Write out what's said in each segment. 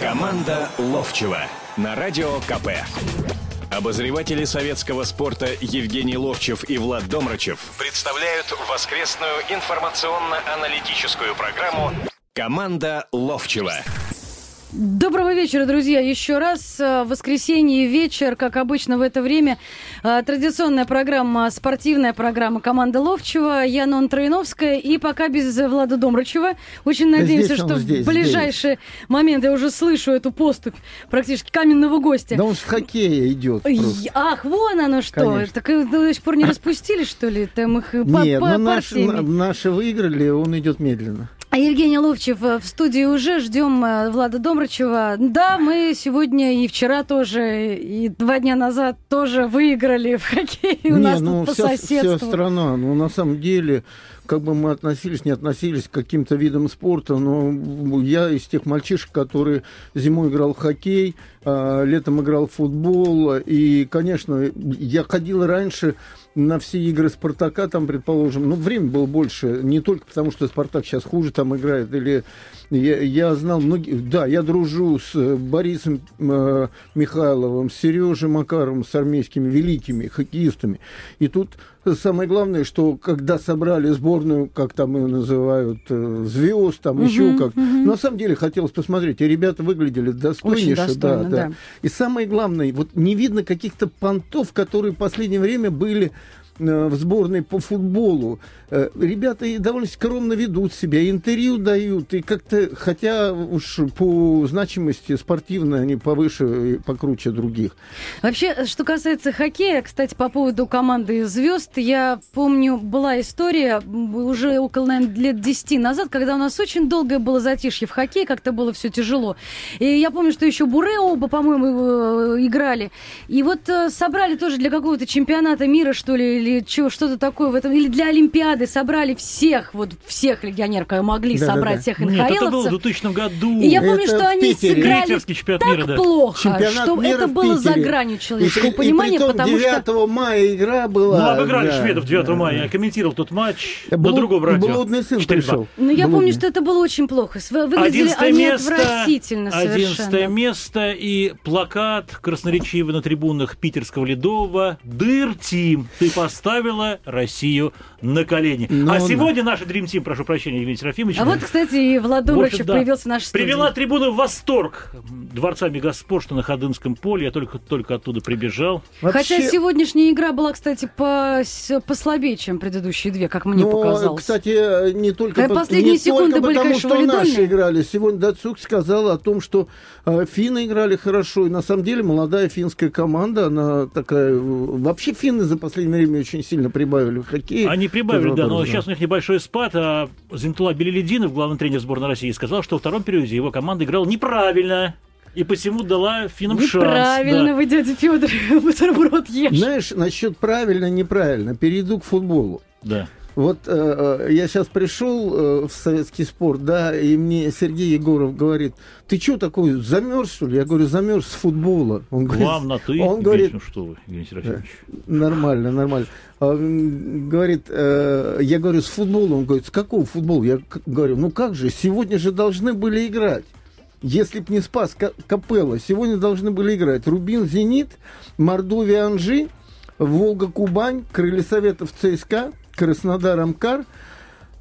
Команда Ловчева на радио КП. Обозреватели советского спорта Евгений Ловчев и Влад Домрачев представляют воскресную информационно-аналитическую программу «Команда Ловчева». Доброго вечера, друзья. Еще раз. В воскресенье вечер, как обычно в это время, а, традиционная программа, спортивная программа «Команда Ловчева». Я Нон Троиновская и пока без Влада Домрачева. Очень надеемся, здесь он, что здесь, в ближайшие моменты я уже слышу эту поступь практически каменного гостя. Да он с хоккея идет. Просто. Ах, вон оно что. Конечно. Так э, до сих пор не распустили, что ли? Там их по, Нет, по ну наши, партиями. на- наши выиграли, он идет медленно. А Евгений Ловчев э, в студии уже. Ждем э, Влада Домрачева. Да, мы сегодня и вчера тоже, и два дня назад тоже выиграли в хоккее у Не, нас ну тут по вся, вся соседству. страна, ну на самом деле, как бы мы относились, не относились к каким-то видам спорта, но я из тех мальчишек, которые зимой играл в хоккей, а, летом играл в футбол, и, конечно, я ходил раньше на все игры Спартака, там, предположим, ну, время было больше, не только потому, что Спартак сейчас хуже там играет, или я, я знал многих, да, я дружу с э, Борисом э, Михайловым, с Сережей Макаровым, с армейскими великими хоккеистами. И тут самое главное, что когда собрали сборную, как там ее называют, э, звезд, там еще как, на самом деле хотелось посмотреть, и ребята выглядели достойнейше, достойно, да, да. да. И самое главное, вот не видно каких-то понтов, которые в последнее время были в сборной по футболу. Э, Ребята довольно скромно ведут себя, интервью дают, и как-то, хотя уж по значимости спортивной они повыше и покруче других. Вообще, что касается хоккея, кстати, по поводу команды звезд, я помню, была история уже около, наверное, лет 10 назад, когда у нас очень долгое было затишье в хоккее, как-то было все тяжело. И я помню, что еще Буре оба, по-моему, э, играли. И вот э, собрали тоже для какого-то чемпионата мира, что ли, или чего, что-то такое в этом, или для Олимпиады собрали всех, вот всех легионеров, которые могли Да-да-да. собрать всех Нет, это было в НХЛовцев. 2000 году. И я помню, Это что они сыграли так мира, да. плохо, Чемпионат что мира это было за гранью И человеческого при- понимания, и притом потому 9 что... мая игра была. Ну, обыграли да, шведов 9 да. мая. Я комментировал тот матч на Блуд- другом радио. Блудный сын 4:2. пришел. Ну, я Блудный. помню, что это было очень плохо. Выглядели Одиннадцатое они место, отвратительно совершенно. место и плакат красноречивый на трибунах питерского Ледового «Дыр Тим, ты поставила Россию на колени». Ну, а да. сегодня наша Дрим Тим, прошу прощения, Евгений Серафимович, А вот, кстати, и Влад в общем, Домрачев да, появился в нашей студии. привела трибуну в восторг Дворца Мегаспорта на Ходынском поле. Я только, только оттуда прибежал. Хотя Вообще- сегодняшняя игра была, кстати, по- послабее, чем предыдущие две, как мне Но, показалось. кстати, не только, по- последние не секунды только были, потому, конечно, что валидольные. наши играли. Сегодня Дацук сказал о том, что э, финны играли хорошо. И на самом деле молодая финская команда, она такая... Вообще финны за последнее время очень сильно прибавили в хоккее. Они прибавили, да, но сейчас у них небольшой спад, а Зентула Белелединов, главный тренер сборной России, сказал, что во втором периоде его команда играла неправильно, и посему дала финнам шанс. Неправильно да. вы, дядя Федор, бутерброд ешь. Знаешь, насчет правильно, неправильно, перейду к футболу. Да. Вот э, э, я сейчас пришел э, в советский спорт, да, и мне Сергей Егоров говорит, ты что такой, замерз, что ли? Я говорю, замерз с футбола. Он вам на ты. он говорит, ну что вы, Евгений Серафимович. Нормально, нормально. А, м, Говорит, э, я говорю, с футбола. Он говорит, с какого футбола? Я говорю, ну как же, сегодня же должны были играть. Если б не спас Ка- Капелла, сегодня должны были играть Рубин, Зенит, Мордовия, Анжи, Волга, Кубань, Крылья Советов, ЦСКА, Краснодар, Амкар,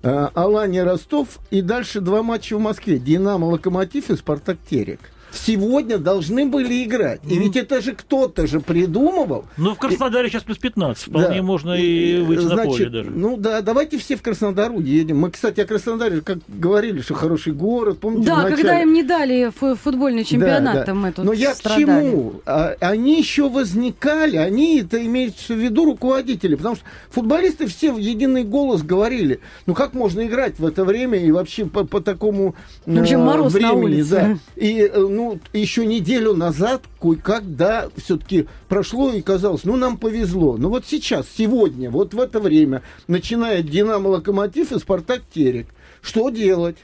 э, Алания, Ростов и дальше два матча в Москве. Динамо, Локомотив и Спартак, Терек. Сегодня должны были играть. И ведь это же кто-то же придумывал. Ну, в Краснодаре сейчас плюс 15. Вполне Да. можно и выйти на Значит, поле даже. Ну да, давайте все в Краснодар уедем. Мы, кстати, о Краснодаре, как говорили, что хороший город. Помните, Да, начале? когда им не дали фу- футбольный чемпионат, Да, да. там мы тут Но я страдали. к чему? А, они еще возникали, они, это имеется в виду руководители, потому что футболисты все в единый голос говорили, ну как можно играть в это время и вообще по, по такому В общем, э, мороз на времени, улице. да. И э, ну еще неделю назад кое-как, да, все-таки прошло и казалось, ну нам повезло. Но вот сейчас, сегодня, вот в это время начинает Динамо Локомотив и Спартак Терек. Что делать?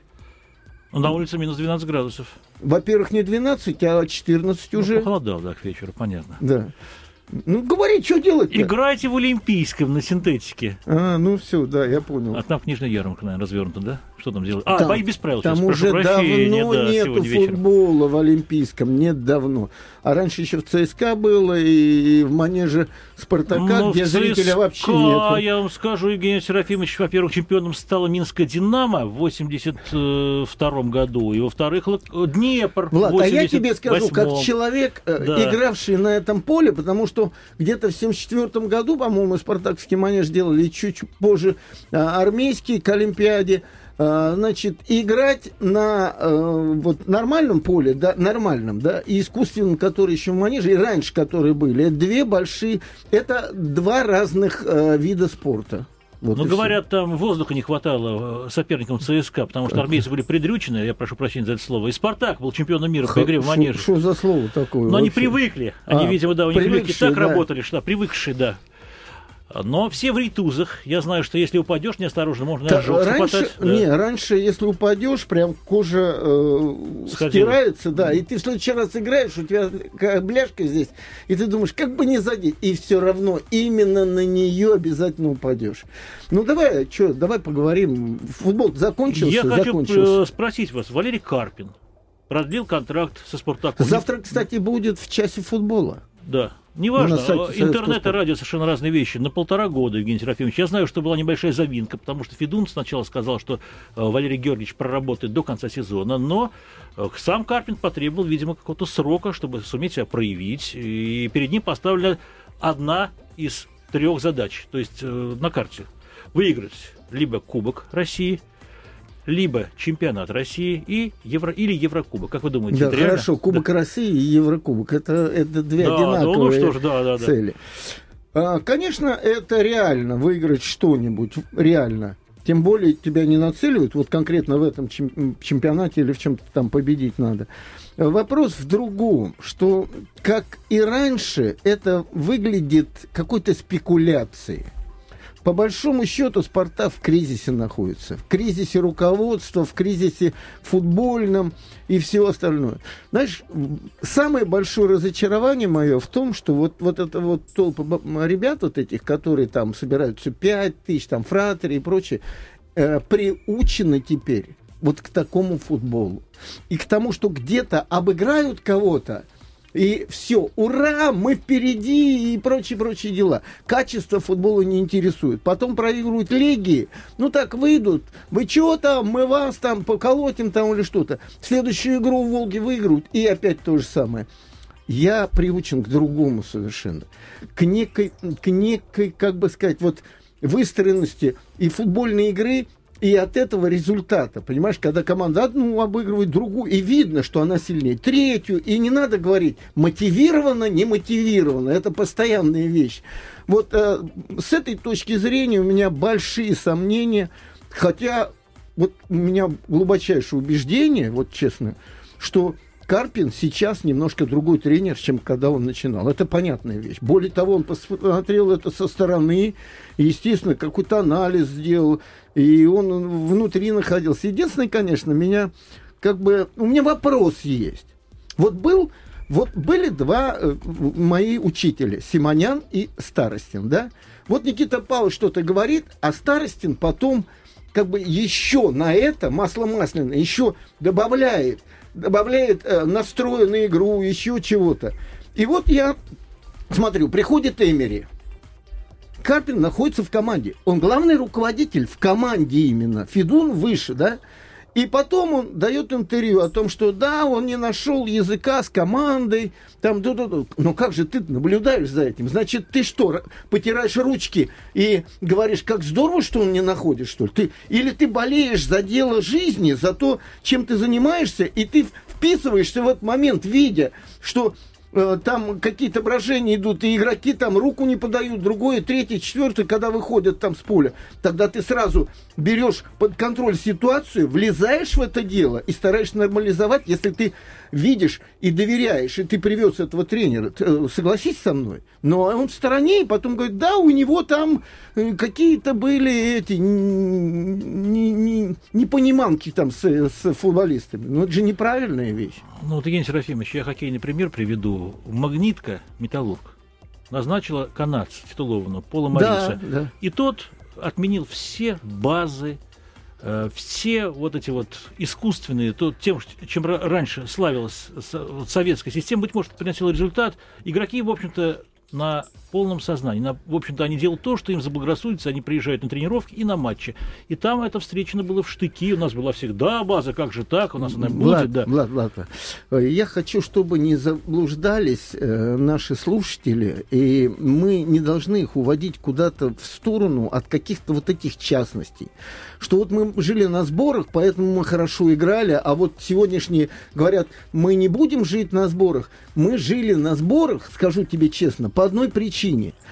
Ну, На улице минус 12 градусов. Во-первых, не 12, а 14 Ну, уже. похолодало, да, к вечеру, понятно. Да. Ну, говори, что делать Играйте в Олимпийском на синтетике. А, ну все, да, я понял. А там книжная ярмарка, наверное, развернута, да? Что там делают? А, Там- бои без правил. Там сейчас, уже прощения, давно да, нету футбола в Олимпийском, нет давно. А раньше еще в ЦСКА было, и в манеже Спартака, Ну, где в зрителя ЦСКА, вообще нету. я вам скажу, Евгений Серафимович, во-первых, чемпионом стала Минская «Динамо» в 82 году, и, во-вторых, Лок- Днепр Влад, в а я тебе скажу, как 88-м. человек, э, Да. игравший на этом поле, потому что где-то в 74 году, по-моему, спартакский манеж делали, чуть позже а, армейский к Олимпиаде. А, Значит, играть на э, вот нормальном поле, да, нормальном, да, и искусственном, который еще в манеже, и раньше, которые были, это две большие, это два разных э, вида спорта. Вот Ну, говорят, там воздуха не хватало э, соперникам ЦСКА, потому что армейцы были предрючены, я прошу прощения за это слово. И «Спартак» был чемпионом мира по игре в манеже. Что за слово такое? Но они вообще? привыкли. Они, А, видимо, да, у них легкие привыкшие, так да. работали, что да, привыкшие, да. Но все в рейтузах. Я знаю, что если упадешь неосторожно, можно Та- ожог раньше, да. не, раньше, если упадешь, прям кожа э, Сходила. стирается, да, и ты в следующий раз играешь, у тебя бляшка здесь, и ты думаешь, как бы не задеть, и все равно именно на нее обязательно упадешь. Ну давай, что, давай поговорим. Футбол закончился, Я хочу закончился. э, спросить вас. Валерий Карпин продлил контракт со «Спартаком». Завтра, кстати, будет в часе футбола. Да. Неважно, Советского интернет и радио совершенно разные вещи. На полтора года, Евгений Серафимович. Я знаю, что была небольшая завинка, потому что Федун сначала сказал, что э, Валерий Георгиевич проработает до конца сезона, но э, сам Карпин потребовал, видимо, какого-то срока, чтобы суметь себя проявить. И перед ним поставлена одна из трех задач, то есть э, на карте. Выиграть либо Кубок России, либо чемпионат России и Евро, или Еврокубок. Как вы думаете, Да, это реально? хорошо, Кубок России и Еврокубок, это, это две Да, да, одинаковые ну что ж, да, да, да. цели. А, Конечно, это реально, выиграть что-нибудь, реально. Тем более тебя не нацеливают, вот конкретно в этом чем- чемпионате или в чем-то там победить надо. Вопрос в другом, что, как и раньше, это выглядит какой-то спекуляцией. По большому счету Спартак в кризисе находится. В кризисе руководства, в кризисе футбольном и все остальное. Знаешь, самое большое разочарование мое в том, что вот, вот это вот толпа ребят вот этих, которые там собираются 5 тысяч, там фратери и прочее, э, приучены теперь вот к такому футболу. И к тому, что где-то обыграют кого-то, и все, ура, мы впереди и прочие-прочие дела. Качество футбола не интересует. Потом проигрывают лиги, ну так выйдут. Вы чего там, мы вас там поколотим там или что-то. Следующую игру в Волге выиграют, и опять то же самое. Я приучен к другому совершенно. К некой, к некой, как бы сказать, вот выстроенности и футбольной игры, и от этого результата. Понимаешь, когда команда одну обыгрывает другую, и видно, что она сильнее, третью, и не надо говорить мотивировано, не мотивировано. Это постоянная вещь. Вот э, с этой точки зрения у меня большие сомнения, хотя вот у меня глубочайшее убеждение, вот честно, что Карпин сейчас немножко другой тренер, чем когда он начинал. Это понятная вещь. Более того, он посмотрел это со стороны, естественно, какой-то анализ сделал, и он внутри находился. Единственное, конечно, меня как бы... У меня вопрос есть. Вот был... Вот были два э, мои учителя, Симонян и Старостин, да? Вот Никита Павлович что-то говорит, а Старостин потом как бы еще на это масло масляное еще добавляет, добавляет э, настрой на игру, еще чего-то. И вот я смотрю, приходит Эмери. Карпин находится в команде. Он главный руководитель в команде именно. Федун выше, да? И потом он дает интервью о том, что да, он не нашел языка с командой, там, да, да, да. Но как же ты наблюдаешь за этим? Значит, ты что, потираешь ручки и говоришь, как здорово, что он не находит, что ли? Ты, или ты болеешь за дело жизни, за то, чем ты занимаешься, и ты вписываешься в этот момент, видя, что там какие-то брожения идут, и игроки там руку не подают, другое, третье, четвертое, когда выходят там с поля, тогда ты сразу берешь под контроль ситуацию, влезаешь в это дело и стараешься нормализовать, если ты видишь и доверяешь, и ты привез этого тренера, э, согласись со мной. Но он в стороне, и потом говорит, да, у него там э, какие-то были эти непониманки там с, с футболистами. Ну, это же неправильная вещь. Ну, вот, Евгений Серафимович, я хоккейный пример приведу. Магнитка, Металлург, назначила канадцу титулованного Пола Мариса. Да, да. И тот отменил все базы, э, все вот эти вот искусственные, то, тем, чем раньше славилась советская система, быть может, приносила результат, игроки, в общем-то, на полном сознании. На, в общем-то, они делают то, что им заблагорассудится, они приезжают на тренировки и на матчи. И там это встречено было в штыки. У нас была всегда база, как же так, у нас она Влад, будет. Да. Влад, Влад, э, я хочу, чтобы не заблуждались э, наши слушатели, и мы не должны их уводить куда-то в сторону от каких-то вот этих частностей. Что вот мы жили на сборах, поэтому мы хорошо играли, а вот сегодняшние говорят, мы не будем жить на сборах. Мы жили на сборах, скажу тебе честно, по одной причине –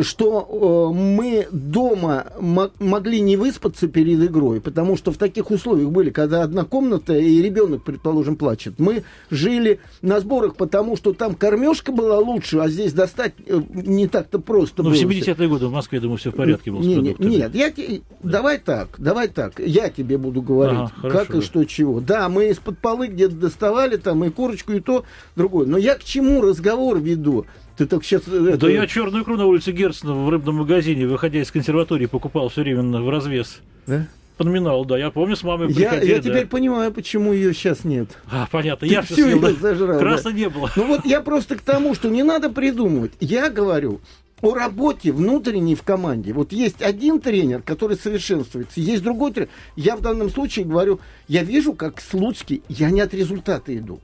что э, мы дома могли не выспаться перед игрой, потому что в таких условиях были, когда одна комната и ребенок, предположим, плачет. Мы жили на сборах, потому что там кормежка была лучше, а здесь достать э, не так-то просто Ну, в 70-е годы в Москве, думаю, все в порядке было не, не, Нет, я, да. давай так, давай так, я тебе буду говорить, ага, как хорошо, и что, чего. Да, мы из-под полы где-то доставали там и курочку, и то, другое. Но я к чему разговор веду? Ты так сейчас... Э, это... Да я черную икру на улице Герцена в рыбном магазине, выходя из консерватории, покупал все время в развес. Да? По номиналу, да. Я помню, с мамой я, приходили. Я да. теперь понимаю, почему ее сейчас нет. А, понятно. Ты я все съел, да. зажрал. Краса да. не было. Ну вот я просто к тому, что не надо придумывать. Я говорю, о работе внутренней в команде. Вот есть один тренер, который совершенствуется, есть другой тренер. Я в данном случае говорю, я вижу, как Слуцкий, я не от результата иду.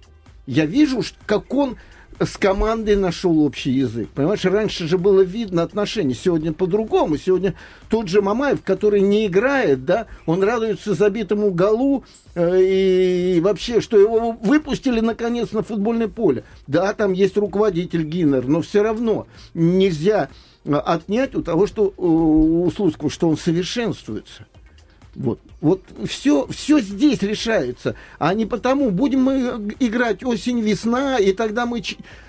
Я вижу, как он с командой нашел общий язык. Понимаешь, раньше же было видно отношения, сегодня по-другому. Сегодня тот же Мамаев, который не играет, да, он радуется забитому голу э, и вообще, что его выпустили наконец на футбольное поле. Да, там есть руководитель Гиннер, но все равно нельзя э, отнять у того, что э, у Слуцкого, что он совершенствуется. Вот, вот все, все здесь решается, а не потому, будем мы играть осень-весна, и тогда мы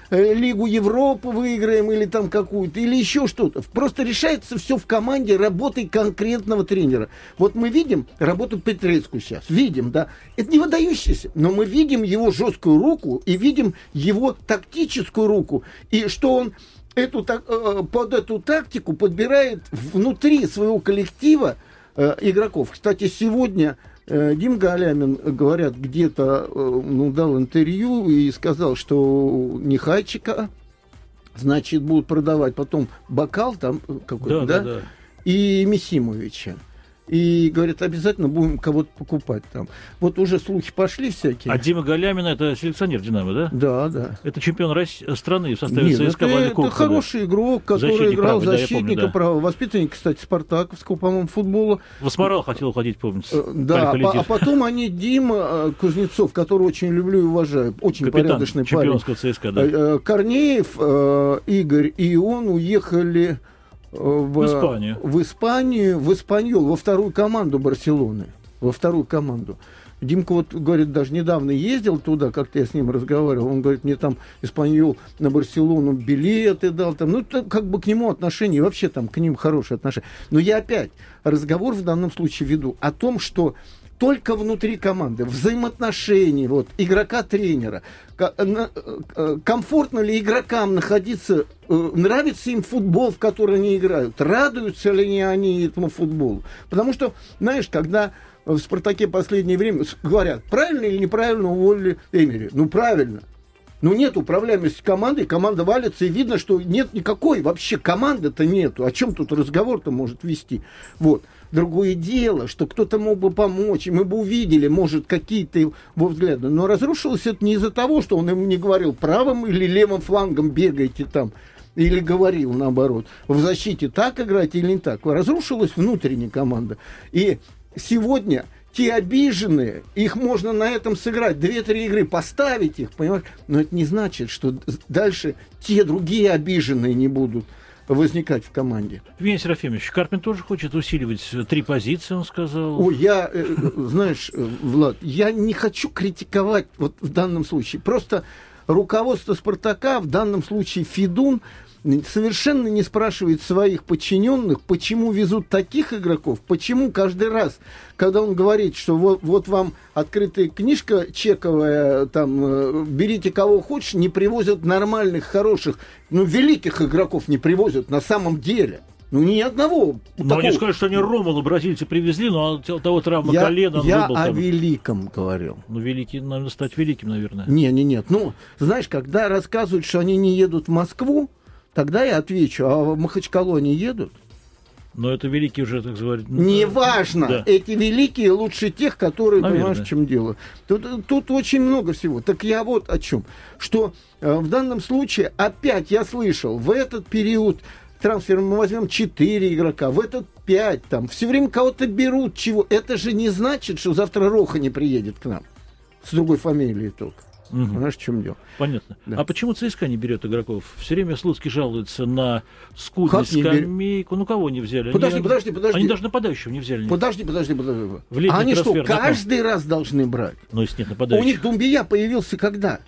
э, Лигу Европы выиграем или там какую-то, или еще что-то. Просто решается все в команде работой конкретного тренера. Вот мы видим работу Петрецку сейчас, видим, да, это не выдающийся, но мы видим его жесткую руку и видим его тактическую руку, и что он эту, э, под эту тактику подбирает внутри своего коллектива Э, игроков. Кстати, сегодня э, Дим Галямин, говорят, где-то э, ну, дал интервью и сказал, что Нехайчика, значит, будут продавать потом бокал там какой-то, да, да, да, да. и Мисимовича и говорят, обязательно будем кого-то покупать там. Вот уже слухи пошли всякие. А Дима Галямин это селекционер Динамо, да? Да, да. Это чемпион России, страны в составе Нет, ЦСКА это, это хороший игрок, который Защитник играл правый, защитника да, права, воспитанник, кстати, Спартаковского, по-моему, футбола. В Асмарал хотел уходить, помните? Э, да, а, а потом они Дима э, Кузнецов, которого очень люблю и уважаю, очень Капитан порядочный парень. ЦСКА, да. Э, Корнеев, Игорь и он уехали в, в Испанию. В Испанию, в Испаньол, во вторую команду Барселоны. Во вторую команду. Димка вот, говорит, даже недавно ездил туда, как-то я с ним разговаривал, он говорит, мне там Испаньол на Барселону билеты дал, там, ну, это как бы к нему отношение, вообще там к ним хорошие отношения. Но я опять разговор в данном случае веду о том, что только внутри команды, взаимоотношений вот, игрока-тренера. Э, комфортно ли игрокам находиться, э, нравится им футбол, в который они играют, радуются ли они этому футболу. Потому что, знаешь, когда в «Спартаке» последнее время говорят, правильно или неправильно уволили Эмери? Ну, правильно. Ну, нет управляемости команды, команда валится, и видно, что нет никакой вообще команды-то нету. О чем тут разговор-то может вести? Вот. Другое дело, что кто-то мог бы помочь, и мы бы увидели, может, какие-то его взгляды. Но разрушилось это не из-за того, что он ему не говорил правым или левым флангом бегайте там, или говорил наоборот, в защите так играть или не так. Разрушилась внутренняя команда. И сегодня те обиженные, их можно на этом сыграть, две-три игры, поставить их, понимаешь? Но это не значит, что дальше те другие обиженные не будут возникать в команде. Евгений Серафимович, Карпин тоже хочет усиливать три позиции, он сказал. О, я, э, знаешь, э, Влад, я не хочу критиковать вот в данном случае. Просто руководство «Спартака», в данном случае Фидун, совершенно не спрашивает своих подчиненных, почему везут таких игроков, почему каждый раз, когда он говорит, что вот, вот вам открытая книжка чековая, там, э, берите кого хочешь, не привозят нормальных, хороших, ну, великих игроков не привозят на самом деле. Ну, ни одного. Но такого. они скажут, что они Ромулу бразильцы привезли, но от того травма я, колена, я выбыл о там. великом говорил. Ну, великий, надо стать великим, наверное. Не, не, нет. Ну, знаешь, когда рассказывают, что они не едут в Москву, тогда я отвечу, а в Махачкалу они едут? Но это великий уже, так сказать. Неважно. Да. Эти великие лучше тех, которые, Наверное. понимаешь, в чем дело. Тут, тут очень много всего. Так я вот о чем. Что э, в данном случае, опять я слышал, в этот период трансфера мы возьмем 4 игрока, в этот 5 там. Все время кого-то берут, чего. Это же не значит, что завтра Роха не приедет к нам. С другой фамилией только. Мгм. Понимаешь, в чем дело? Понятно. Да. А почему ЦСКА не берет игроков? Все время Слуцкий жалуется на скудность скамейку. Ну, кого не взяли? Подожди, они, подожди, подожди. Они даже нападающего не взяли. Подожди, подожди, подожди. В А они что, каждый раз должны брать? Ну, если нет У нападающих. них Думбия появился когда?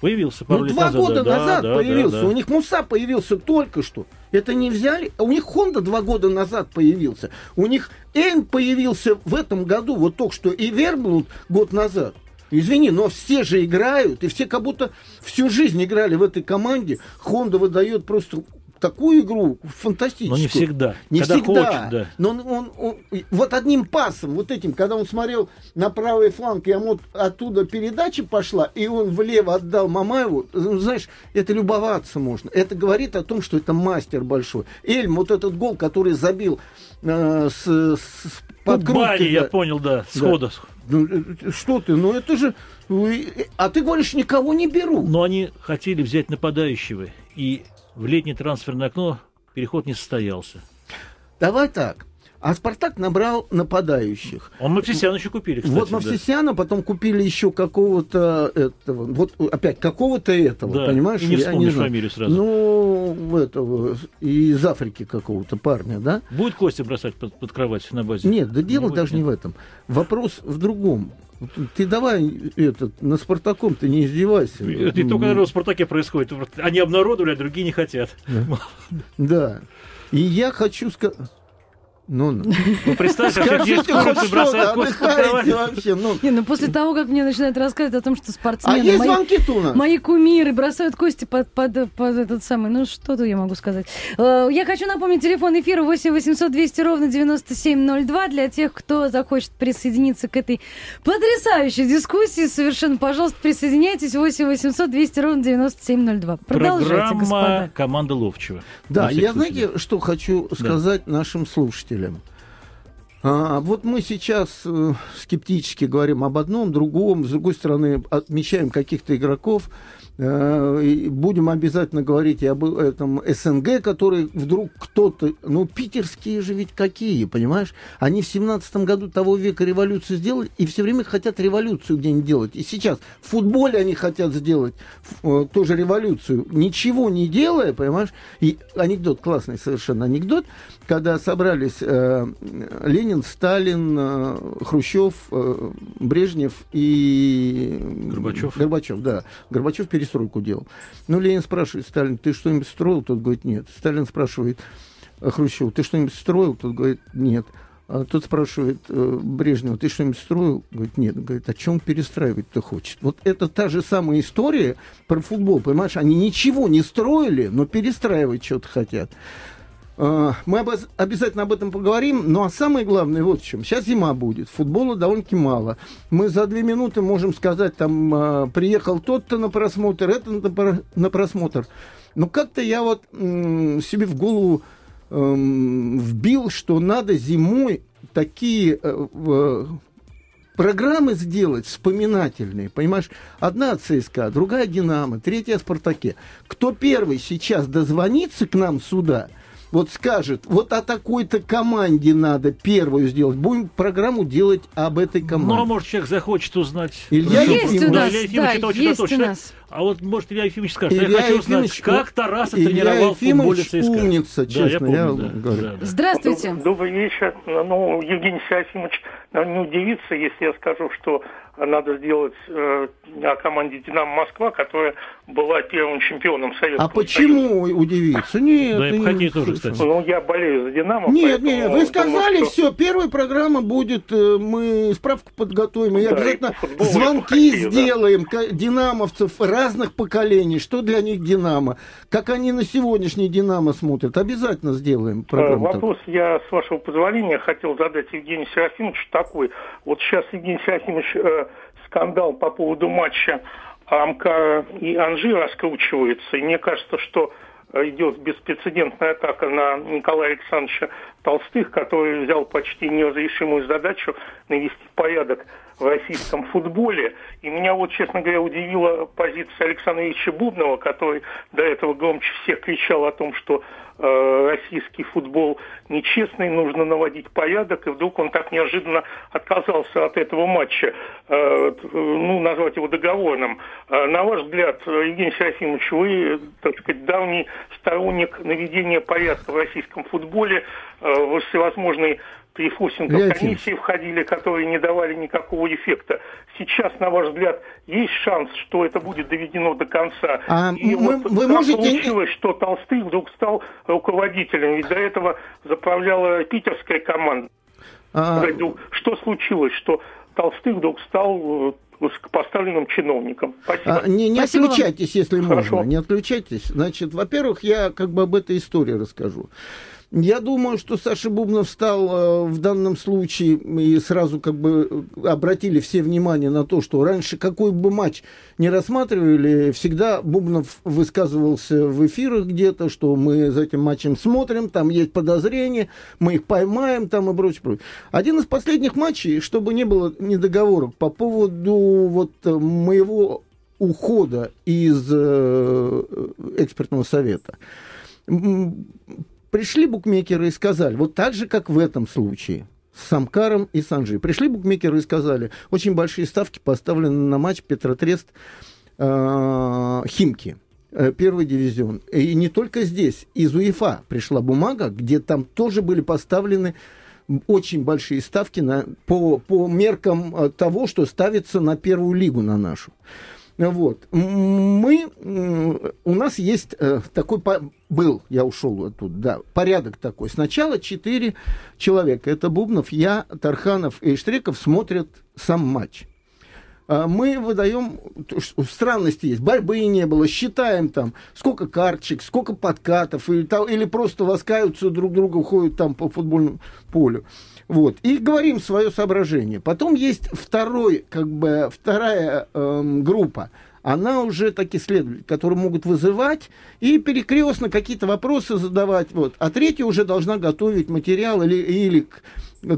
Появился пару Ну, лет два назад. года да, назад да, появился. да, да. У них Муса появился только что. Это не взяли. А у них Хонда два года назад появился. У них Эльм появился в этом году, вот только что, и Верблуд год назад. Извини, но все же играют, и все как будто всю жизнь играли в этой команде. Хонда выдает просто такую игру фантастическую. Но не всегда. Не Когда всегда. хочет, да. Но он, он- он- вот одним пасом, вот этим, когда он смотрел на правый фланг, и ему оттуда передача пошла, и он влево отдал Мамаеву, ну, знаешь, это любоваться можно. Это говорит о том, что это мастер большой. Эльм, вот этот гол, который забил э, с, с- подкруткой, Бани, я да. понял, да, Да. схода. Ну, э, что ты, ну это же... вы- А ты говоришь, никого не беру. Но они хотели взять нападающего. И в летнее трансферное окно переход не состоялся. Давай так. А Спартак набрал нападающих. Он Мавсисяна еще купили, кстати. вот да. Мавсисяна, потом купили еще какого-то этого, вот опять какого-то этого, Да, понимаешь? и не Я вспомнишь знаю. фамилию сразу. Ну, этого, из Африки какого-то парня, да? Будет Костя бросать под, под кровать на базе? Нет, да дело будет, даже не нет. в этом. Вопрос в другом. Ты давай этот, на Спартаком ты не издевайся. Это не только, наверное, в «Спартаке» происходит. Они обнародовали, а другие не хотят. Да. И я хочу сказать... Ну, ну. Ну, представь, как Скажите хоть курицы бросают что-то, вообще. Ну. Не, ну после того, как мне начинают рассказывать о том, что А спортсмены, есть мои, звонки мои кумиры бросают кости под, под, под этот самый, ну что тут я могу сказать. Э, Я хочу напомнить телефон эфира 8 800 200 ровно 9702 для тех, кто захочет присоединиться к этой потрясающей дискуссии. Совершенно, пожалуйста, присоединяйтесь 8 800 200 ровно 9702. Продолжайте, Программа господа. команды Ловчева. Да, я случай. знаете, что хочу сказать нашим слушателям. А, вот мы сейчас э, скептически говорим об одном, другом, с другой стороны отмечаем каких-то игроков. Э, будем обязательно говорить и об этом СНГ, который вдруг кто-то... Ну, питерские же ведь какие, понимаешь? Они в семнадцатом году того века революцию сделали, и все время хотят революцию где-нибудь делать. И сейчас в футболе они хотят сделать э, тоже революцию, ничего не делая, понимаешь? И анекдот, классный совершенно анекдот, когда собрались э, Ленин, Сталин, э, Хрущев, э, Брежнев и... Горбачев. Горбачев, да. Горбачев перестройку делал. Ну, Ленин спрашивает Сталин, ты что-нибудь строил? Тот говорит, нет. Сталин спрашивает э, Хрущев, ты что-нибудь строил? Тот говорит, нет. А тот спрашивает э, Брежнева, ты что-нибудь строил? Говорит, нет. Говорит, о чем перестраивать-то хочет? Вот это та же самая история про футбол, понимаешь? Они ничего не строили, но перестраивать что-то хотят. А, Мы обязательно об этом поговорим. Ну а самое главное вот в чем. Сейчас зима будет, футбола довольно-таки мало. Мы за две минуты можем сказать, там, а, приехал тот-то на просмотр, это на, просмотр. Но как-то я вот себе в голову эм, вбил, что надо зимой такие э, программы сделать вспоминательные, понимаешь? Одна ЦСКА, другая Динамо, третья Спартаке. Кто первый сейчас дозвонится к нам сюда, вот скажет, вот о такой-то команде надо первую сделать. Будем программу делать об этой Ну, а команде. может, человек захочет узнать. Илья Хорошо, Есть у Да, нас, Илья Ефимович, да, это очень есть у нас. А вот, может, Илья Ефимович скажет, Илья я хочу узнать, Ефимович, как ну, Тарасов Илья тренировал в футболе Ефимович ЦСКА. умница, Да, я честно, помню, я да, говорю. да, да. Здравствуйте. Доб- Добрый вечер. Ну, Евгений Серафимович не удивится, если я скажу, что надо сделать э, о команде «Динамо Москва», которая была первым чемпионом Советского А почему удивиться? Нет, Да, и не тоже, кстати. Ну, я болею за «Динамо». Нет, поэтому нет, вы думаю, сказали, что- все, первая программа будет, э, мы справку подготовим, и Да, обязательно и звонки хоккею, да. сделаем, ка- динамовцев, разных поколений, что для них «Динамо», как они на сегодняшний «Динамо» смотрят. Обязательно сделаем Э, программу. Вопрос я, с вашего позволения, хотел задать Евгению Серафимовичу такой. Вот сейчас Евгений Серафимович э, скандал по поводу матча Амкара и Анжи раскручивается. И мне кажется, что э, идет беспрецедентная атака на Николая Александровича Толстых, который взял почти неразрешимую задачу навести порядок в российском футболе. И меня вот, честно говоря, удивила позиция Александра Ильича Бубнова, который до этого громче всех кричал о том, что э, российский футбол нечестный, нужно наводить порядок, и вдруг он так неожиданно отказался от этого матча, э, ну, назвать его договорным. Э, на ваш взгляд, Евгений Серафимович, вы, так сказать, давний сторонник наведения порядка в российском футболе, э, во всевозможные Леонид комиссии входили, которые не давали никакого эффекта. Сейчас, на ваш взгляд, есть шанс, что это будет доведено до конца? А И мы- вот вы можете- получилось, что Толстых вдруг стал руководителем? Ведь до этого заправляла питерская команда. А, Вдруг Что случилось, что Толстых вдруг стал э, поставленным чиновником? Спасибо. А, не, не Спасибо вам. отключайтесь, если Хорошо. можно. Не отключайтесь. Значит, во-первых, я как бы об этой истории расскажу. Я думаю, что Саша Бубнов стал э, в данном случае, и сразу как бы э, обратили все внимание на то, что раньше какой бы матч не рассматривали, всегда Бубнов высказывался в эфирах где-то, что мы за этим матчем смотрим, там есть подозрения, мы их поймаем там и прочее, прочее. Один из последних матчей, чтобы не было недоговорок по поводу вот э, моего ухода из э, экспертного совета. Пришли букмекеры и сказали, вот так же, как в этом случае, с Самкаром и Санжи. Пришли букмекеры и сказали, очень большие ставки поставлены на матч Петротрест э, Химки э, первый дивизион. И не только здесь. Из УЕФА пришла бумага, где там тоже были поставлены очень большие ставки на, по, по меркам э, того, что ставится на первую лигу, на нашу. Вот. Мы, у нас есть э, такой, был, я ушел оттуда, да, порядок такой. Сначала четыре человека, это Бубнов, я, Тарханов и Штреков смотрят сам матч. А Мы выдаем, странности есть, борьбы не было, считаем там, сколько карточек, сколько подкатов, или, или просто ласкаются друг друга, ходят там по футбольному полю. Вот. И говорим свое соображение. Потом есть второй, как бы, вторая эм, группа. Она уже такие следователи, которые могут вызывать и перекрестно какие-то вопросы задавать. Вот. А третья уже должна готовить материал или, или к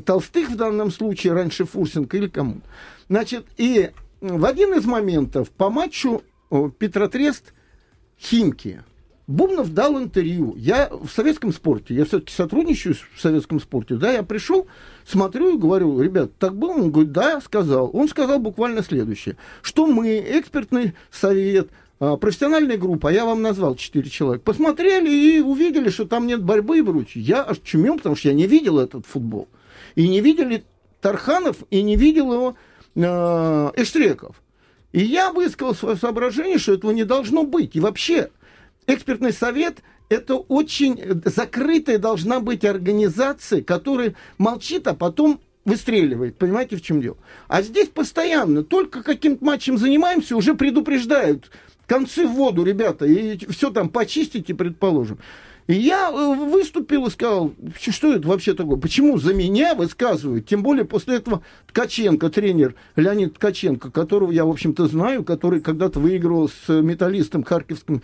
Толстых в данном случае, раньше Фурсенко или кому. Значит, и в один из моментов по матчу Петротрест Химки Бубнов дал интервью. Я в советском спорте, я все-таки сотрудничаю в советском спорте, да, я пришел, смотрю и говорю, ребят, так было? Он говорит, да, сказал. Он сказал буквально следующее, что мы, экспертный совет, а, профессиональная группа, а я вам назвал четыре человека, посмотрели и увидели, что там нет борьбы и прочее. Я аж чумел, потому что я не видел этот футбол. И не видели Тарханов, и не видел его э, Эштреков. И я высказал свое соображение, что этого не должно быть. И вообще, экспертный совет – это очень закрытая должна быть организация, которая молчит, а потом выстреливает. Понимаете, в чем дело? А здесь постоянно, только каким-то матчем занимаемся, уже предупреждают. Концы в воду, ребята, и все там почистите, предположим. И я э, выступил и сказал, что это вообще такое? Почему за меня высказывают? Тем более после этого Ткаченко, тренер Леонид Ткаченко, которого я, в общем-то, знаю, который когда-то выигрывал с металлистом Харьковским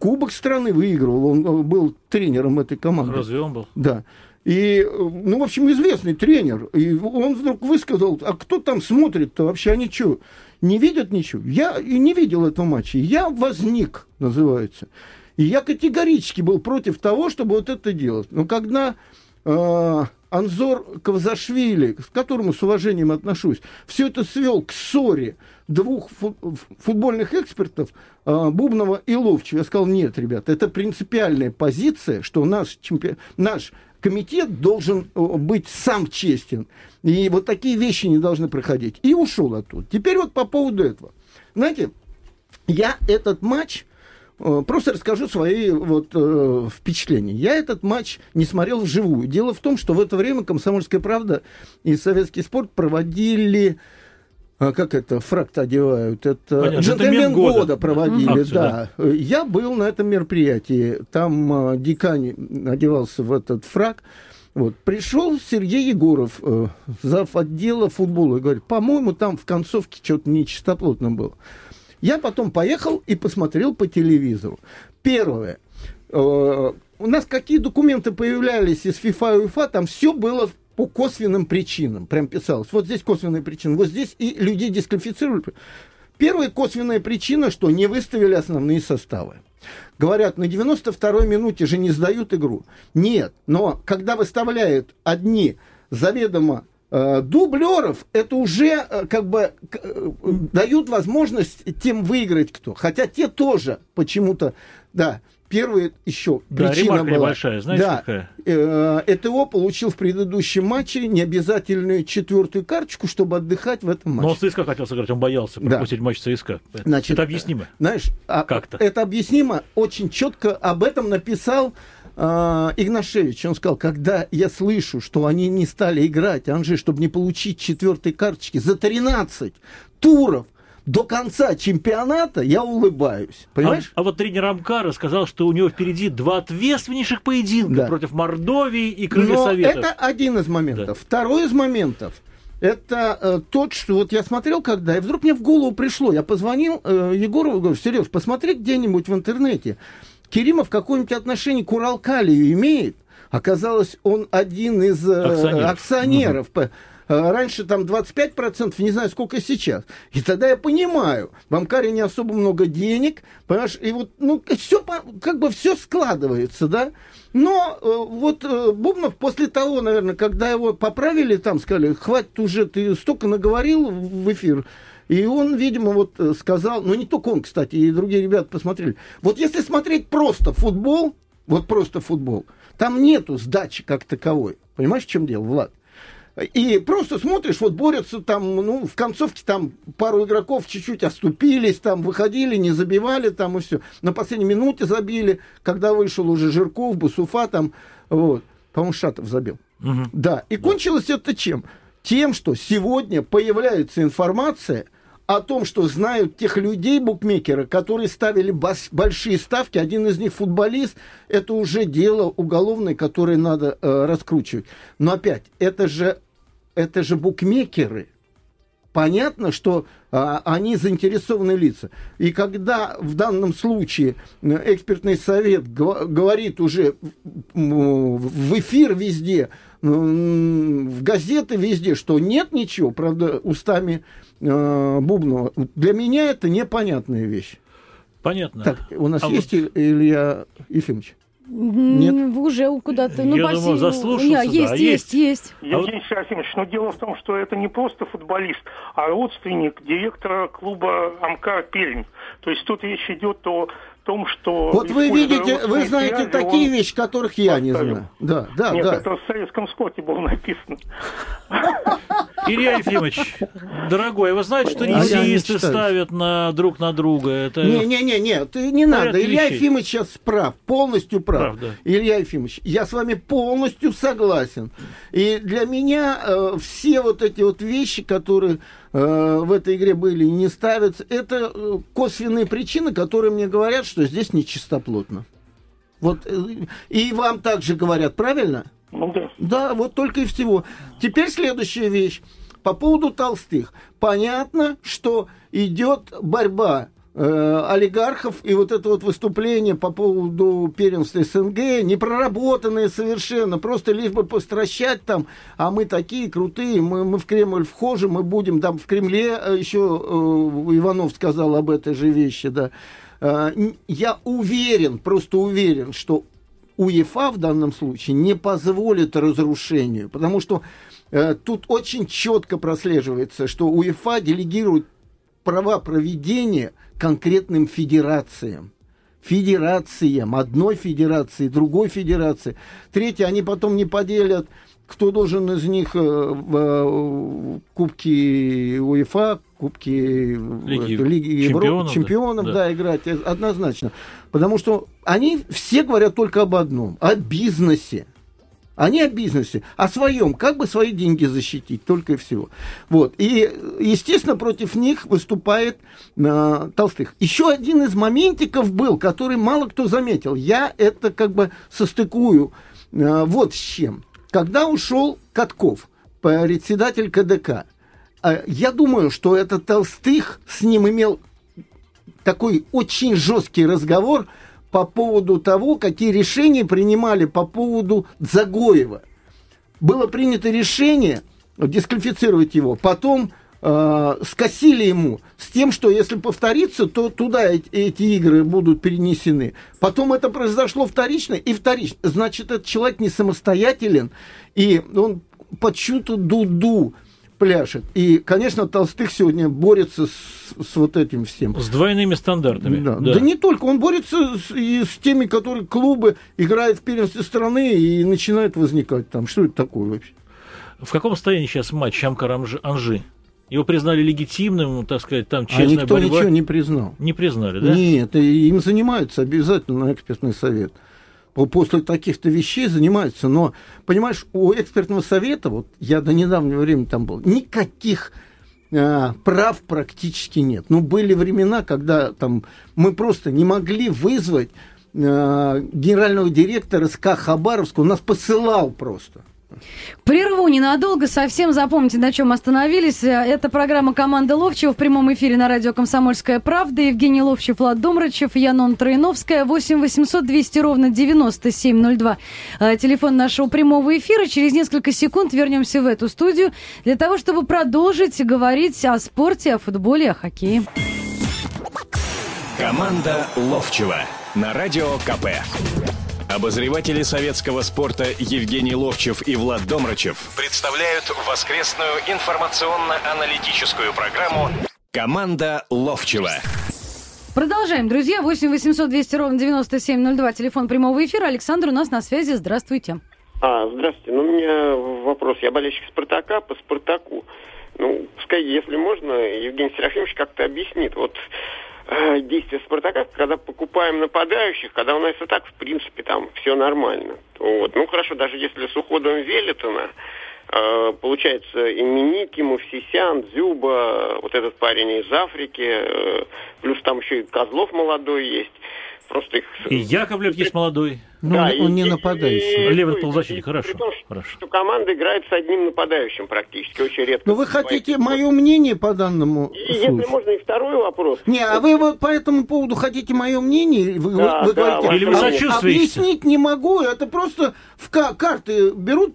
Кубок страны, выигрывал. Он э, был тренером этой команды. Разве он был? Да. И, э, ну, в общем, известный тренер. И он вдруг высказал, а кто там смотрит-то вообще? Они что, не видят ничего? Я и не видел этого матча. Я возник, называется. И я категорически был против того, чтобы вот это делать. Но когда э, Анзор Кавзашвили, к которому с уважением отношусь, все это свел к ссоре двух фу- футбольных экспертов, э, Бубнова и Ловчева, я сказал, нет, ребят, это принципиальная позиция, что наш, чемпи... наш комитет должен э, быть сам честен. И вот такие вещи не должны проходить. И ушел оттуда. Теперь вот по поводу этого. Знаете, я этот матч Просто расскажу свои вот, э, впечатления. Я этот матч не смотрел вживую. Дело в том, что в это время «Комсомольская правда» и «Советский спорт» проводили а как это, фракт одевают, это Понятно, джентльмен года. года, проводили, Акцию, да. Я был на этом мероприятии, там а, дикань одевался в этот фраг, вот. Пришел Сергей Егоров, э, зав. отдела футбола, и говорит, по-моему, там в концовке что-то нечистоплотно было. Я потом поехал и посмотрел по телевизору. Первое. Э, у нас какие документы появлялись из ФИФА и УЕФА, там все было по косвенным причинам. Прям писалось. Вот здесь косвенные причины, вот здесь и людей дисквалифицировали. Первая косвенная причина, что не выставили основные составы. Говорят, на 92-й минуте же не сдают игру. Нет, но когда выставляют одни заведомо дублеров, это уже э, как бы э, дают возможность тем выиграть кто. Хотя те тоже почему-то, да, первая еще Да, причина была. небольшая, знаете, да, какая? э, ЭТО получил в предыдущем матче необязательную четвертую карточку, чтобы отдыхать в этом матче. Но ЦСКА хотел сыграть, он боялся Да. пропустить матч ЦСКА. Значит, это объяснимо. Знаешь, а- Как-то. это объяснимо очень четко. Об этом написал а, Игнашевич. Он сказал, когда я слышу, что они не стали играть, Анжи, чтобы не получить четвертой карточки за 13 туров до конца чемпионата, я улыбаюсь. Понимаешь? А, а вот тренер Амкара сказал, что у него впереди два ответственнейших поединка Да. против Мордовии и Крылья Но Советов. это один из моментов. Да. Второй из моментов это э, тот, что вот я смотрел когда, и вдруг мне в голову пришло, я позвонил э, Егорову, говорю, Сереж, посмотри где-нибудь в интернете, Керимов какое-нибудь отношение к Уралкалию имеет? Оказалось, он один из э, Акционеров. акционеров. Э, Раньше там 25%, не знаю, сколько сейчас. И тогда я понимаю, в Амкаре не особо много денег, понимаешь, и вот, ну, все, как бы все складывается, да. Но э, вот э, Бубнов после того, наверное, когда его поправили, там сказали, хватит уже, ты столько наговорил в эфир, и он, видимо, вот э, сказал, ну не только он, кстати, и другие ребята посмотрели. Вот если смотреть просто футбол, вот просто футбол, там нету сдачи как таковой. Понимаешь, в чем дело, Влад? И просто смотришь, вот борются там, ну, в концовке там пару игроков чуть-чуть оступились, там выходили, не забивали там и все. На последней минуте забили, когда вышел уже Жирков, Басуфа там, вот. По-моему, Шатов забил. Мгм. Да, и кончилось это чем? Тем, что сегодня появляется информация о том, что знают тех людей, букмекеры, которые ставили большие ставки. Один из них футболист. Это уже дело уголовное, которое надо э, раскручивать. Но опять, это же, это же букмекеры. Понятно, что а, они заинтересованные лица. И когда в данном случае э, экспертный совет говорит уже в эфир везде, в газеты везде, что нет ничего, правда, устами э, Бубнова, для меня это непонятная вещь. Понятно. Так, у нас А есть И- Илья Ефимович? Нет? М, Уже куда-то. Ну, Я думаю, заслушался, Не, да, есть, а есть, есть. Евгений Серафимович, но дело в том, что это не просто футболист, а родственник директора клуба Амкар Пермь. То есть тут речь идет о том, что... Вот вы видите, вы знаете связи, такие вещи, которых я не поставил. знаю. Да, да, Нет, да. это в советском скоте было написано. Илья Ефимович, дорогой, вы знаете, что не резисты ставят на, друг на друга? Это... Не-не-не, ты не Порядок надо. Илья. Ефимович сейчас прав, полностью прав. Илья Ефимович, я с вами полностью согласен. И для меня э, все вот эти вот вещи, которые э, в этой игре были и не ставятся, это э, косвенные причины, которые мне говорят, что здесь нечистоплотно. Вот, э, и вам также говорят, правильно? Ну да. Да, вот только и всего. Теперь следующая вещь. По поводу толстых. Понятно, что идет борьба олигархов и вот это вот выступление по поводу первенства СНГ, не проработанные совершенно, просто лишь бы постращать там, а мы такие крутые, мы, мы в Кремль вхожи, мы будем там в Кремле, э, еще э, Иванов сказал об этой же вещи, да. Э, я уверен, просто уверен, что УЕФА в данном случае не позволит разрушению, потому что э, тут очень четко прослеживается, что УЕФА делегирует права проведения конкретным федерациям. Федерациям. Одной федерации, другой федерации. Третье, они потом не поделят, кто должен из них э, в э, Кубки УЕФА, Кубки Лиги э, Лиги Европы, чемпионов, чемпионов, Да. да, играть однозначно. Потому что они все говорят только об одном, о бизнесе. Они о бизнесе, о своем, как бы свои деньги защитить, только и всего. Вот. И, естественно, против них выступает э, Толстых. Еще один из моментиков был, который мало кто заметил. Я это как бы состыкую э, вот с чем. Когда ушел Катков, председатель КДК, э, я думаю, что этот Толстых с ним имел такой очень жесткий разговор – по поводу того, какие решения принимали по поводу Загоева. Было принято решение дисквалифицировать его. Потом э, скосили ему с тем, что если повторится, то туда эти, игры будут перенесены. Потом это произошло вторично и вторично. Значит, этот человек не самостоятелен, и он под чью-то дуду пляшет. И, конечно, Толстых сегодня борется с, с вот этим всем. С двойными стандартами. Да. Да. да не только, он борется с, и с теми, которые клубы играют в первенстве страны и начинают возникать там. Что это такое вообще? В каком состоянии сейчас матч Амкар-Анжи? Его признали легитимным, так сказать, там честная а никто борьба. ничего не признал. Не признали, да? Нет, им занимаются обязательно экспертный совет после таких-то вещей занимаются. Но, понимаешь, у экспертного совета, вот я до недавнего времени там был, никаких э, прав практически нет. Ну, были времена, когда там мы просто не могли вызвать э, генерального директора СК Хабаровска, он нас посылал просто. Прерву ненадолго, совсем запомните, на чем остановились. Это программа «Команда Ловчева» в прямом эфире на радио «Комсомольская правда». Евгений Ловчев, Влад Домрачев, Янон Троиновская. 8 800 200 ровно 9702. Э, телефон нашего прямого эфира. Через несколько секунд вернемся в эту студию для того, чтобы продолжить говорить о спорте, о футболе, о хоккее. Команда Ловчева на радио КП. Обозреватели советского спорта Евгений Ловчев и Влад Домрачев представляют воскресную информационно-аналитическую программу «Команда Ловчева». Продолжаем, друзья. 8 800 200 ровно 9702, телефон прямого эфира. Александр у нас на связи. Здравствуйте. А, здравствуйте. Ну, у меня вопрос. Я болельщик Спартака по Спартаку. Ну, пускай, если можно, Евгений Серафимович как-то объяснит. Вот э, действия Спартака, когда покупаем нападающих, когда у нас и так, в принципе, там все нормально. Вот. Ну, хорошо, даже если с уходом Велитона, э, получается, и Миники, Мувсисян, Зюба, вот этот парень из Африки, э, плюс там еще и Козлов молодой есть. Просто их... И Яковлев есть молодой. Ну, да, он, он не нападающий. И, Левый полузащитник, хорошо. При том, хорошо. что команда играет с одним нападающим практически, очень редко. Но вы хотите мое мнение по данному и, Если можно, и второй вопрос. Не, а вы вот по этому поводу хотите мое мнение? Вы, да, вы да, говорите, Или вы сочувствуете? Объяснить не могу, это просто в карты берут,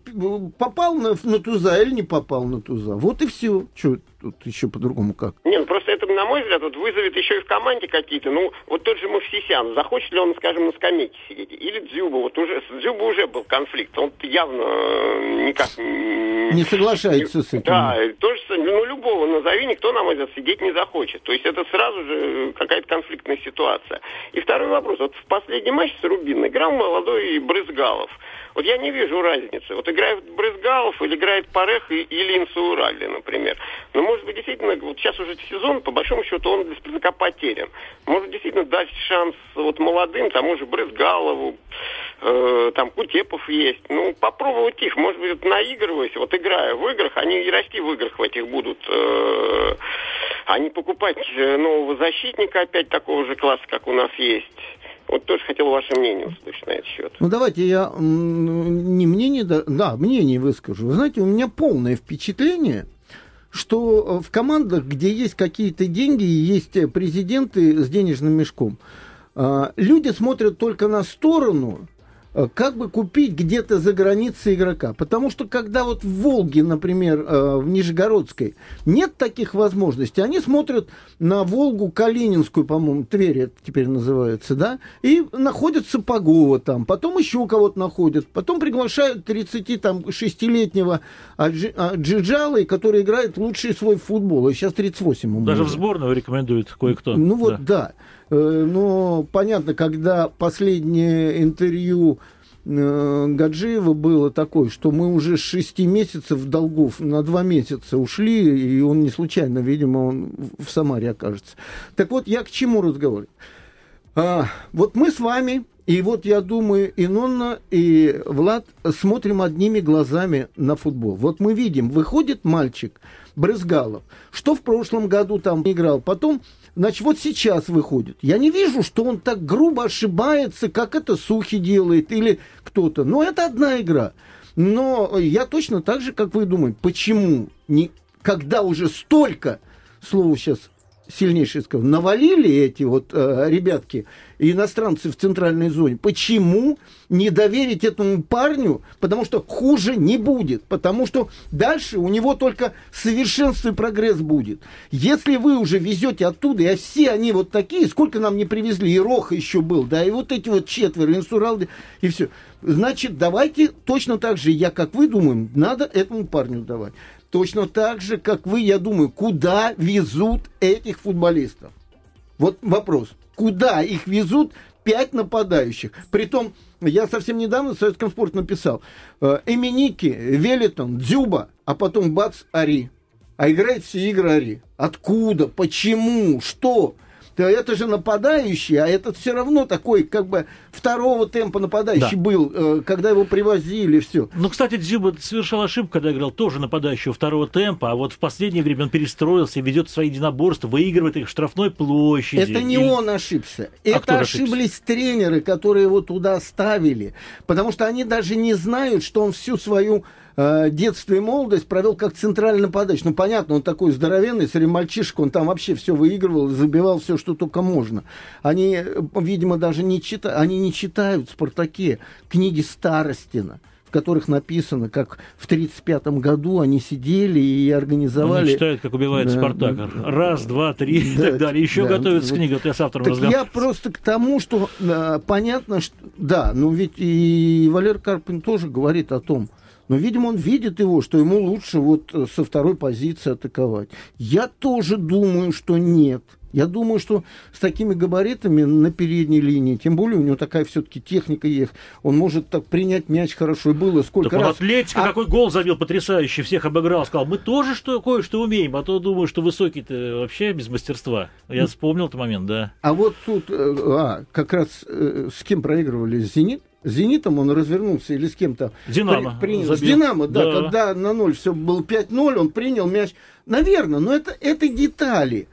попал на, на туза или не попал на туза. Вот и все. Что тут еще по-другому как? Нет, ну просто это, на мой взгляд, вот вызовет еще и в команде какие-то. Ну, вот тот же Мавсисян, захочет ли он, скажем, на скамейке сидеть? Или Дзюба, вот уже с Дзюба уже был конфликт, он явно э, никак... Не соглашается с этим. Да, тоже, ну, любого назови, никто, на мой взгляд, сидеть не захочет. То есть это сразу же какая-то конфликтная ситуация. И второй вопрос. Вот в последнем матче с Рубином играл молодой Брызгалов. Вот я не вижу разницы. Вот играет Брызгалов или играет Парех или Инсаурали, например. Но, может быть, действительно, вот сейчас уже сезон, по большому счету, он для Спартака потерян. Может, действительно дать шанс вот молодым, тому же Брызгалову, э, там Кутепов есть. Ну, попробовать их, может быть, наигрываясь, вот играя в играх, они и расти в играх в этих будут. Э, а не покупать э, нового защитника опять такого же класса, как у нас есть. Вот тоже хотел ваше мнение услышать на этот счет. Ну, давайте я не мнение, да, мнение выскажу. Вы знаете, у меня полное впечатление, что в командах, где есть какие-то деньги, есть президенты с денежным мешком, а, люди смотрят только на сторону Э, как бы купить где-то за границей игрока. Потому что когда вот в Волге, например, э, в Нижегородской, нет таких возможностей, они смотрят на Волгу Калининскую, по-моему, Тверь это теперь называется, да, и находят Сапогова там, потом еще кого-то находят, потом приглашают 36-летнего Джиджалы, который играет лучший свой футбол, и сейчас 38 ему. Даже в сборную рекомендует кое-кто. Ну вот, да. да. Э, но понятно, когда последнее интервью э, Гаджиева было такое, что мы уже с шести месяцев долгов на два месяца ушли, и он не случайно, видимо, он в Самаре окажется. Так вот, я к чему разговариваю? А, вот мы с вами И вот я думаю, и Нонна, и Влад смотрим одними глазами на футбол. Вот мы видим, выходит мальчик Брызгалов, что в прошлом году там играл, потом Значит, вот сейчас выходит. Я не вижу, что он так грубо ошибается, как это Сухи делает или кто-то. Но это одна игра. Но я точно так же, как вы думаете, почему, не, когда уже столько, слово сейчас сильнейшее сказал, навалили эти вот э, ребятки, иностранцы в центральной зоне, почему не доверить этому парню, потому что хуже не будет, потому что дальше у него только совершенство и прогресс будет. Если вы уже везете оттуда, и все они вот такие, сколько нам не привезли, и Роха еще был, да, и вот эти вот четверо, Инсуралды, и все. Значит, давайте точно так же, я как вы думаем, надо этому парню давать. Точно так же, как вы, я думаю, куда везут этих футболистов? Вот вопрос. Куда их везут пять нападающих? Притом, я совсем недавно в советском спорте написал. Э, Эминики, Велитон, Дзюба, а потом бац, Ари. А играет все игры Ари. Откуда? Почему? Что? То это же нападающий, а этот все равно такой, как бы, второго темпа нападающий да. был, э, когда его привозили, все. Ну, кстати, Дзюба совершал ошибку, когда играл тоже нападающего второго темпа, а вот в последнее время он перестроился, ведет свои единоборства, выигрывает их в штрафной площади. Это не и... он ошибся. А это ошиблись ошибся? тренеры, которые его туда ставили, потому что они даже не знают, что он всю свою э, детство и молодость провел как центральный нападающий. Ну, понятно, он такой здоровенный, среди мальчишек, он там вообще все выигрывал, забивал все, что только можно. Они, видимо, даже не читают, они не читают в «Спартаке» книги Старостина в которых написано, как в 1935 году они сидели и организовали... Они читают, как убивает да, Спартак. Раз, два, три да, и так далее. Еще да, готовятся вот, книга, вот я с автором так Я просто к тому, что э, понятно, что... Да, ну ведь и Валер Карпин тоже говорит о том, но, видимо, он видит его, что ему лучше вот э, со второй позиции атаковать. Я тоже думаю, что нет. Я думаю, что с такими габаритами на передней линии, тем более у него такая все-таки техника есть, он может так принять мяч хорошо. И было сколько так раз... Атлетика а... какой гол забил потрясающий, всех обыграл, сказал, мы тоже что кое-что умеем, а то думаю, что высокий-то вообще без мастерства. Я вспомнил этот момент, да. А вот тут, э, а, как раз э, с кем проигрывали «Зенит», Зенитом он развернулся или с кем-то. Динамо. При, принял. С Динамо, да, да, когда на ноль все было 5-0, он принял мяч. Наверное, но это, это детали.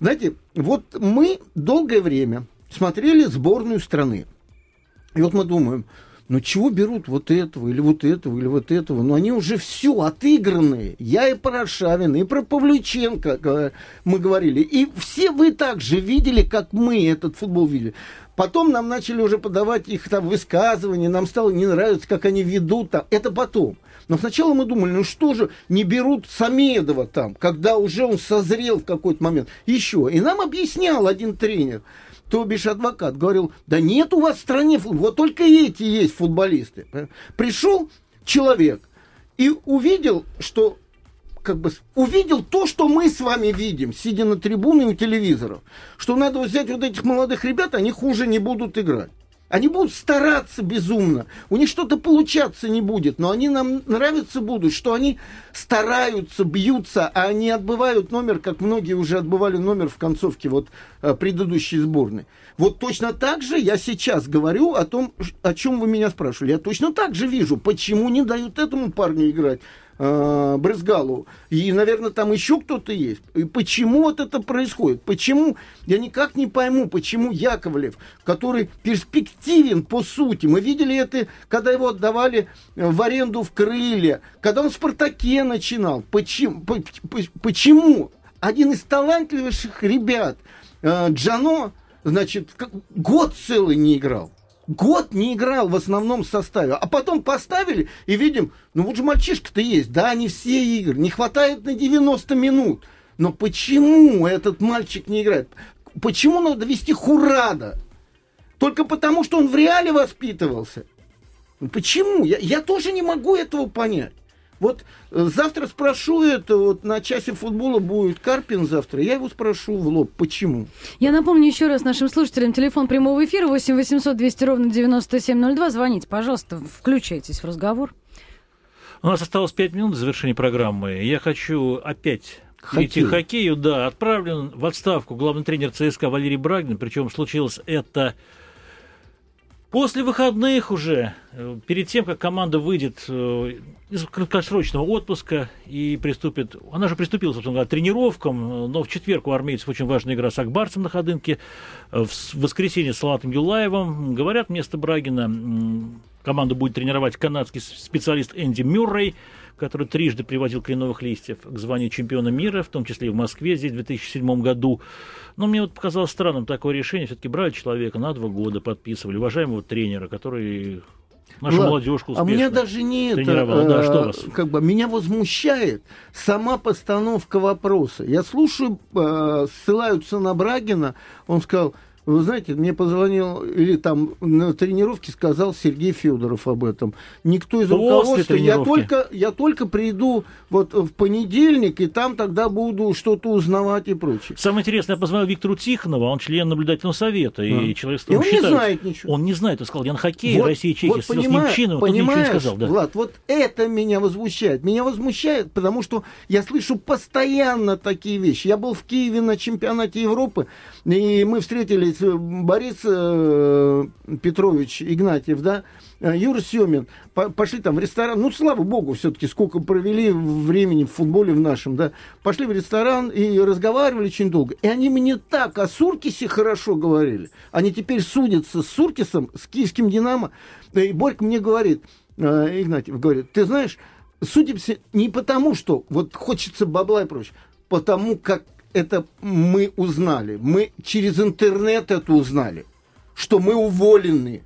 Знаете, вот мы долгое время смотрели сборную страны. И вот мы думаем, ну чего берут вот этого, или вот этого, или вот этого? Но они уже все отыгранные. Я и про Шавина, и про Павлюченко мы говорили. И все вы так же видели, как мы этот футбол видели. Потом нам начали уже подавать их там высказывания, нам стало не нравиться, как они ведут там. Это потом. Но сначала мы думали, ну что же, не берут Самедова там, когда уже он созрел в какой-то момент. Еще. И нам объяснял один тренер, то бишь адвокат, говорил, да нет у вас в стране, вот только эти есть футболисты. Пришел человек и увидел, что как бы увидел то, что мы с вами видим, сидя на трибуне у телевизоров, что надо взять вот этих молодых ребят, они хуже не будут играть. Они будут стараться безумно. У них что-то получаться не будет, но они нам нравятся будут, что они стараются, бьются, а они отбывают номер, как многие уже отбывали номер в концовке вот э, предыдущей сборной. Вот точно так же я сейчас говорю о том, о чем вы меня спрашивали. Я точно так же вижу, почему не дают этому парню играть э, Брызгалу. И, наверное, там еще кто-то есть. И почему вот это происходит? Почему? Я никак не пойму, почему Яковлев, который перспективен по сути, мы видели это, когда его отдавали в аренду в Крылья, когда он в «Спартаке» начинал. Почему? Почему? Один из талантливейших ребят, э, Джано, значит, год целый не играл год не играл в основном составе. А потом поставили и видим, ну вот же мальчишка-то есть. Да, не все игры. Не хватает на 90 минут. Но почему этот мальчик не играет? Почему надо вести Хурада? Только потому, что он в реале воспитывался. Почему? Я, я тоже не могу этого понять. Вот э, завтра спрошу это, вот на часе футбола будет Карпин завтра, я его спрошу в лоб, почему. Я напомню еще раз нашим слушателям, телефон прямого эфира 8 800 200 ровно 9702, звоните, пожалуйста, включайтесь в разговор. У нас осталось 5 минут до завершения программы. Я хочу опять Хоккей. к хоккею. Да, отправлен в отставку главный тренер ЦСКА Валерий Брагин, причем случилось это После выходных уже, э, перед тем, как команда выйдет э, из краткосрочного отпуска и приступит, она же приступила, собственно говоря, к тренировкам, но в четверг у армейцев очень важная игра с Акбарцем на Ходынке, в воскресенье с Салатом Юлаевым. Говорят, вместо Брагина команду будет тренировать канадский специалист Энди Мюррей, который трижды приводил кленовых листьев к званию чемпиона мира, в том числе и в Москве здесь в 2007 году. Но мне вот показалось странным такое решение. Все-таки брали человека на два года, подписывали, уважаемого тренера, который нашу Влад, молодежку успешно А меня даже не это, да, что а, вас? как бы, меня возмущает сама постановка вопроса. Я слушаю, э, ссылаются на Брагина, он сказал, вы знаете, мне позвонил, или там на тренировке сказал Сергей Федоров об этом. Никто из После руководства, я только, я только приду вот в понедельник, и там тогда буду что-то узнавать и прочее. Самое интересное, я позвонил Виктору Тихонову, он член наблюдательного совета, а. и человек и он считает, не знает ничего. Он не знает, он сказал, я на хоккее, вот, Россия, Чехия, вот понимаешь, Немчина, понимаешь, ничего не сказал. Да. Влад, вот это меня возмущает. Меня возмущает, потому что я слышу постоянно такие вещи. Я был в Киеве на чемпионате Европы, и мы встретились Борис, Борис э, Петрович Игнатьев, да, э, Юра Семин, по, пошли там в ресторан, ну, слава богу, все-таки сколько провели времени в футболе в нашем, да, пошли в ресторан и разговаривали очень долго. И они мне так о Суркисе хорошо говорили. Они теперь судятся с Суркисом, с киевским «Динамо». И Борька мне говорит, э, Игнатьев говорит, ты знаешь, судимся не потому, что вот хочется бабла и прочее, потому как это мы узнали. Мы через интернет это узнали, что мы уволены.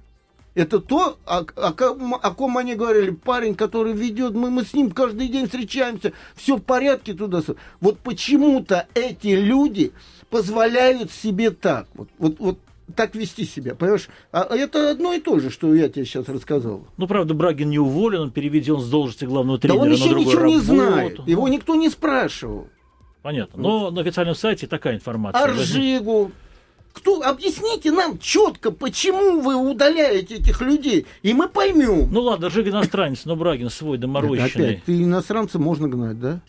Это то, о, о, о ком они говорили, парень, который ведет, мы, мы с ним каждый день встречаемся, все в порядке туда. Вот почему-то эти люди позволяют себе так, вот, вот, вот так вести себя, понимаешь? А, а это одно и то же, что я тебе сейчас рассказал. Ну, правда, Брагин не уволен, он переведен с должности главного тренера да он еще на ничего работу. не знает, его никто не спрашивал. Понятно. Но на официальном сайте такая информация. Аржигу. Кто, объясните нам четко, почему вы удаляете этих людей, и мы поймем. Ну ладно, Жиг иностранец, но Брагин свой доморощенный. Опять, ты иностранца можно гнать, да?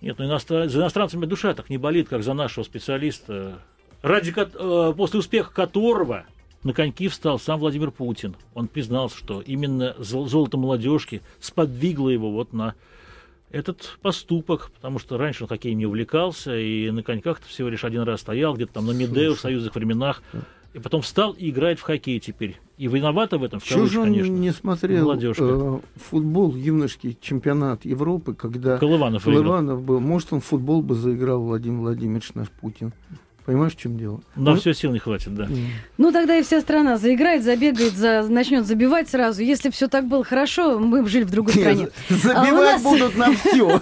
Нет, ну иностран... за иностранцами душа так не болит, как за нашего специалиста, ради э, после успеха которого на коньки встал сам Владимир Путин. Он признался, что именно золото молодежки сподвигло его вот на этот поступок, потому что раньше он хоккеем не увлекался, и на коньках-то всего лишь один раз стоял, где-то там на Медео в союзных временах, и потом встал и играет в хоккей теперь. И виновата в этом, в кавычках, же он конечно, не смотрел э, футбол, юношеский чемпионат Европы, когда Колыванов, Колыванов был. Может, он футбол бы заиграл Владимир Владимирович наш Путин. Понимаешь, в чем дело? На ну, все сил не хватит, да. Ну, тогда и вся страна заиграет, забегает, за, начнет забивать сразу. Если все так было хорошо, мы бы жили в другой стране. Забивать а нас... будут на все.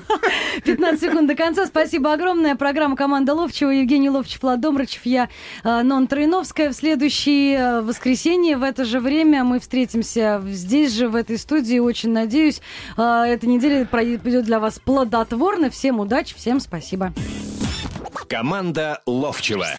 15 секунд до конца. Спасибо огромное. Программа «Команда Ловчева». Евгений Ловчев, Влад Домрачев, я э, Нон Троиновская. В следующее э, воскресенье в это же время мы встретимся здесь же, в этой студии. Очень надеюсь, э, эта неделя пройдет для вас плодотворно. Всем удачи, всем спасибо. Команда Ловчева.